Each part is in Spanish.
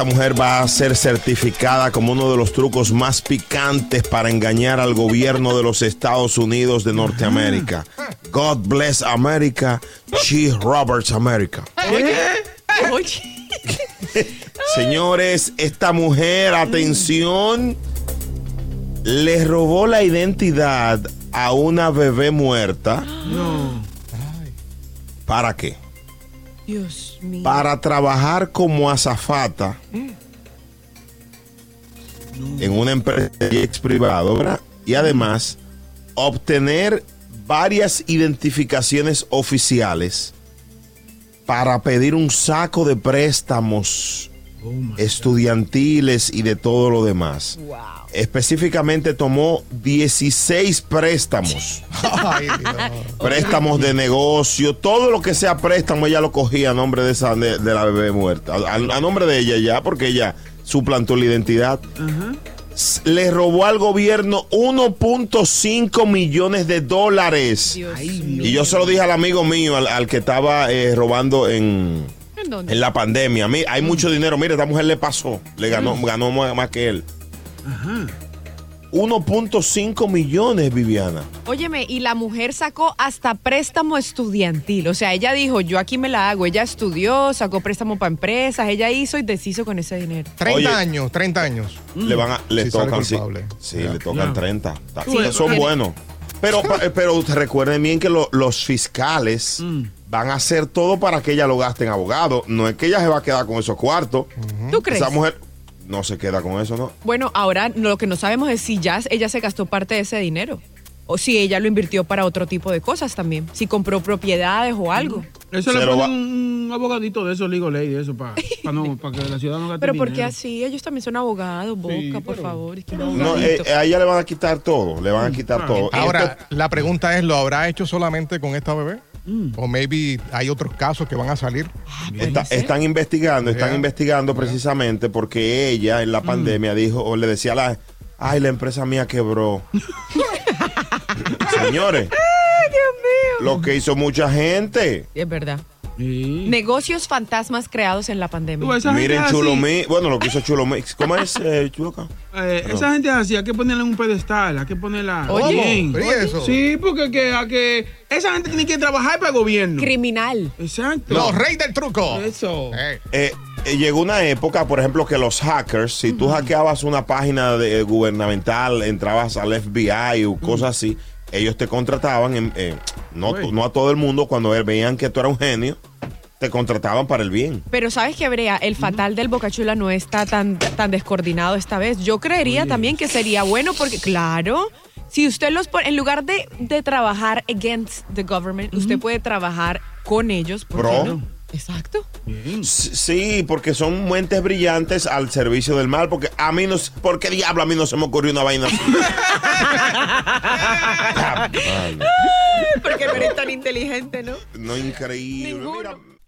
Esta mujer va a ser certificada como uno de los trucos más picantes para engañar al gobierno de los Estados Unidos de Norteamérica. God bless America, She Roberts America. Señores, esta mujer, atención, le robó la identidad a una bebé muerta. ¿Para qué? Dios mío. Para trabajar como azafata en una empresa de ex privado, ¿verdad? Y además obtener varias identificaciones oficiales para pedir un saco de préstamos estudiantiles y de todo lo demás. Específicamente tomó 16 préstamos. préstamos de negocio, todo lo que sea préstamo, ella lo cogía a nombre de, esa, de, de la bebé muerta. A, a nombre de ella ya, porque ella suplantó la identidad. S- Le robó al gobierno 1.5 millones de dólares. Y yo se lo dije al amigo mío, al, al que estaba eh, robando en, ¿En dónde? en la pandemia. Mi- hay mucho dinero. Mire, esta mujer le pasó. Le ganó, ganó más, más que él. 1.5 millones, Viviana. Óyeme, y la mujer sacó hasta préstamo estudiantil. O sea, ella dijo, yo aquí me la hago. Ella estudió, sacó préstamo para empresas, ella hizo y deshizo con ese dinero. 30 Oye. años, 30 años. Le van a, le tocan, sí, sí, le tocan 30. Ta- Sí, son tiene- buenos. Pero, pa- pero recuerden bien que lo- los fiscales van a hacer todo para que ella lo gaste en abogado. No es que ella se va a quedar con esos cuartos. ¿Tú crees? Esa mujer no se queda con eso, ¿no? Bueno, ahora lo que no sabemos es si ya ella se gastó parte de ese dinero. O si ella lo invirtió para otro tipo de cosas también. Si compró propiedades o algo. Eso le lo pone un, abogadito de eso, legal aid, de eso, para no, pa que la ciudad no gaste Pero ¿por qué dinero. así? Ellos también son abogados, Boca, Sí, por pero- favor. Es que No, eh, a ella le van a quitar todo. Le van a quitar Ah, todo. Ahora, Esto- la pregunta es, ¿lo habrá hecho solamente con esta bebé? O maybe hay otros casos que van a salir. Está- están investigando, están investigando precisamente porque ella en la pandemia dijo, o le decía a la, ay, la empresa mía quebró. Señores, lo que hizo mucha gente. Es verdad. Sí. Negocios fantasmas creados en la pandemia. Miren es así. Chulo Mix, bueno, lo que hizo Chulo Mix. ¿Cómo es, eh, Chuloca? Eh, esa gente es así, hay que ponerla en un pedestal, hay que ponerla Oye. bien. ¿Pero y eso? Sí, porque que, a que esa gente tiene que trabajar para el gobierno. Criminal. Exacto. Los reyes del truco. Eso. Eh, Eh, eh, llegó una época, por ejemplo, que los hackers, si tú hackeabas una página de, gubernamental, entrabas al FBI o cosas así, ellos te contrataban, en- eh, no, no a todo el mundo, cuando veían que tú eras un genio, te contrataban para el bien. Pero sabes que, Brea, el fatal del Bocachula no está tan, tan descoordinado esta vez. Yo creería también que sería bueno porque, claro, si usted los pone, en lugar de, de trabajar against the government, usted puede trabajar con ellos. ¿por qué no? Exacto. Sí, porque son mentes brillantes al servicio del mal, porque a mí no, ¿por qué diablo a mí no se me ocurrió una vaina así? Ah, Porque no eres tan inteligente, ¿no? no, increíble. Ninguno. Mira,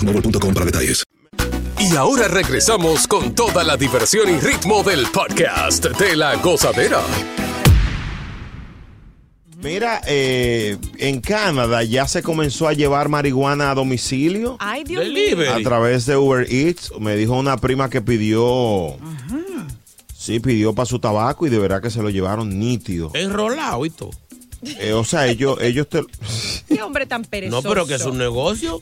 boostmobile.com para detalles. Y ahora regresamos con toda la diversión y ritmo del podcast de la gozadera. Mira, eh, en Canadá ya se comenzó a llevar marihuana a domicilio. Ay, Dios. A través de Uber Eats. Me dijo una prima que pidió. Sí, pidió para su tabaco y de verdad que se lo llevaron nítido. Enrolado y todo. Eh, o sea, ellos, ellos te. Qué hombre tan perezoso. No, pero que es un negocio.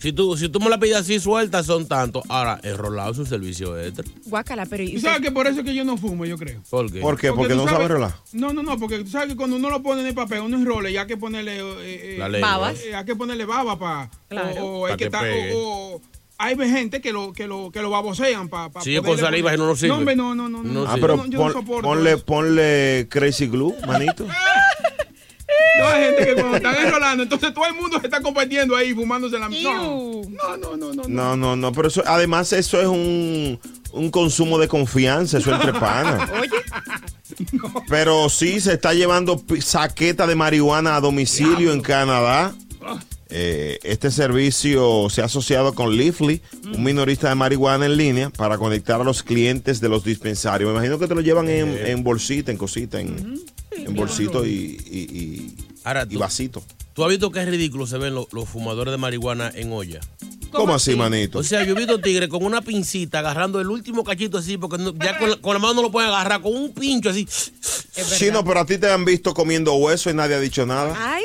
Si tú, si tú me la pides así suelta, son tantos. Ahora, enrolado es un servicio extra. Guácala, pero... Tú sabes que por eso es que yo no fumo, yo creo. ¿Por qué? ¿Por qué? Porque, tú no sabes- sabe rolar. No, no, no, porque tú sabes que cuando uno lo pone en el papel, uno enrola y hay que ponerle. eh, eh, La. Babas. eh, hay que ponerle baba para. Claro. O, o Pa' que está- o- hay gente que lo, que lo, que lo babosean para. Sí, con saliva no nos sirve. No, hombre, no, no, no. No no. Ah, sí. pero Yo no- yo pon- ponle, ponle Crazy Glue, manito. No, hay gente que cuando están enrolando, entonces todo el mundo se está compartiendo ahí, fumándose la. No, no, no, no. no, No, no, no, pero eso, además eso es un, un consumo de confianza, eso entre panas. Oye, Pero sí se está llevando saqueta de marihuana a domicilio en Canadá. Eh, este servicio se ha asociado con Leafly, un minorista de marihuana en línea, para conectar a los clientes de los dispensarios. Me imagino que te lo llevan en, en bolsita, en cosita, en, en bolsito y, y, y- Ahora, y tú, vasito. tú has visto qué ridículo se ven los, los fumadores de marihuana en olla. ¿Cómo, así, manito? O sea, yo he visto tigres con una pincita agarrando el último cachito así, porque no- ya con la, con la mano no lo pueden agarrar, con un pincho así. Sí, no, pero a ti te han visto comiendo hueso y nadie ha dicho nada. ay,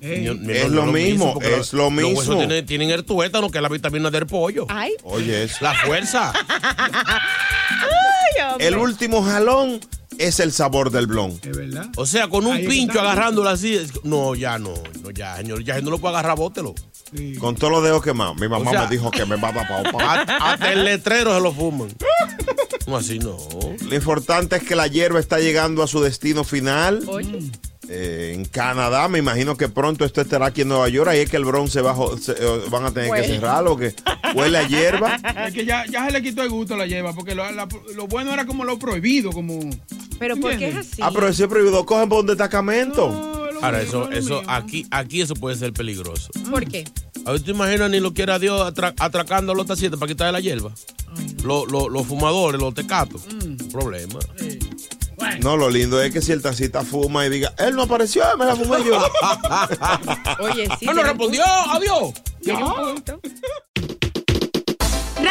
Es lo mismo, es lo Los mismo. huesos tienen, tienen el tuétano, que es la vitamina del pollo. ay. Oye, eso. La fuerza. Ay, hombre. El último jalón es el sabor del blon. Es verdad. O sea, con un Ahí pincho está. agarrándolo así. es- No, ya no, no, ya, señor. Ya no lo puede agarrar, bótelo. Sí. Con todos los dedos quemados. Mi mamá O sea- me dijo que me va a tapar. Hasta hasta el letrero se lo fuman. No, así no. Lo importante es que la hierba está llegando a su destino final. Oye. eh, en Canadá, me imagino que pronto esto estará aquí en Nueva York. Ahí es que el Bronx se va a jo- se- eh, van a tener que Huele. cerrarlo, que huele a hierba. Es que ya, ya se le quitó el gusto a la lleva, porque lo, la- lo bueno era como lo prohibido, como. Pero ¿por qué es así? Ah, pero ese prohibido cogen por un destacamento. No, Ahora, mío, eso, no, eso, mío. aquí, aquí eso puede ser peligroso. ¿Por qué? A ver, ¿te imaginas ni lo quiera Dios atra- atracando a los tacitas para quitarle la hierba? Lo- lo- los fumadores, los tecatos. Problema. No, lo lindo es que si el tacita fuma y diga, él no apareció, me la fumé yo. Oye, sí. ¡Ah, no tiene un respondió! ¡Adiós! Tiene un punto.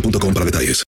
boostmobile.com para detalles.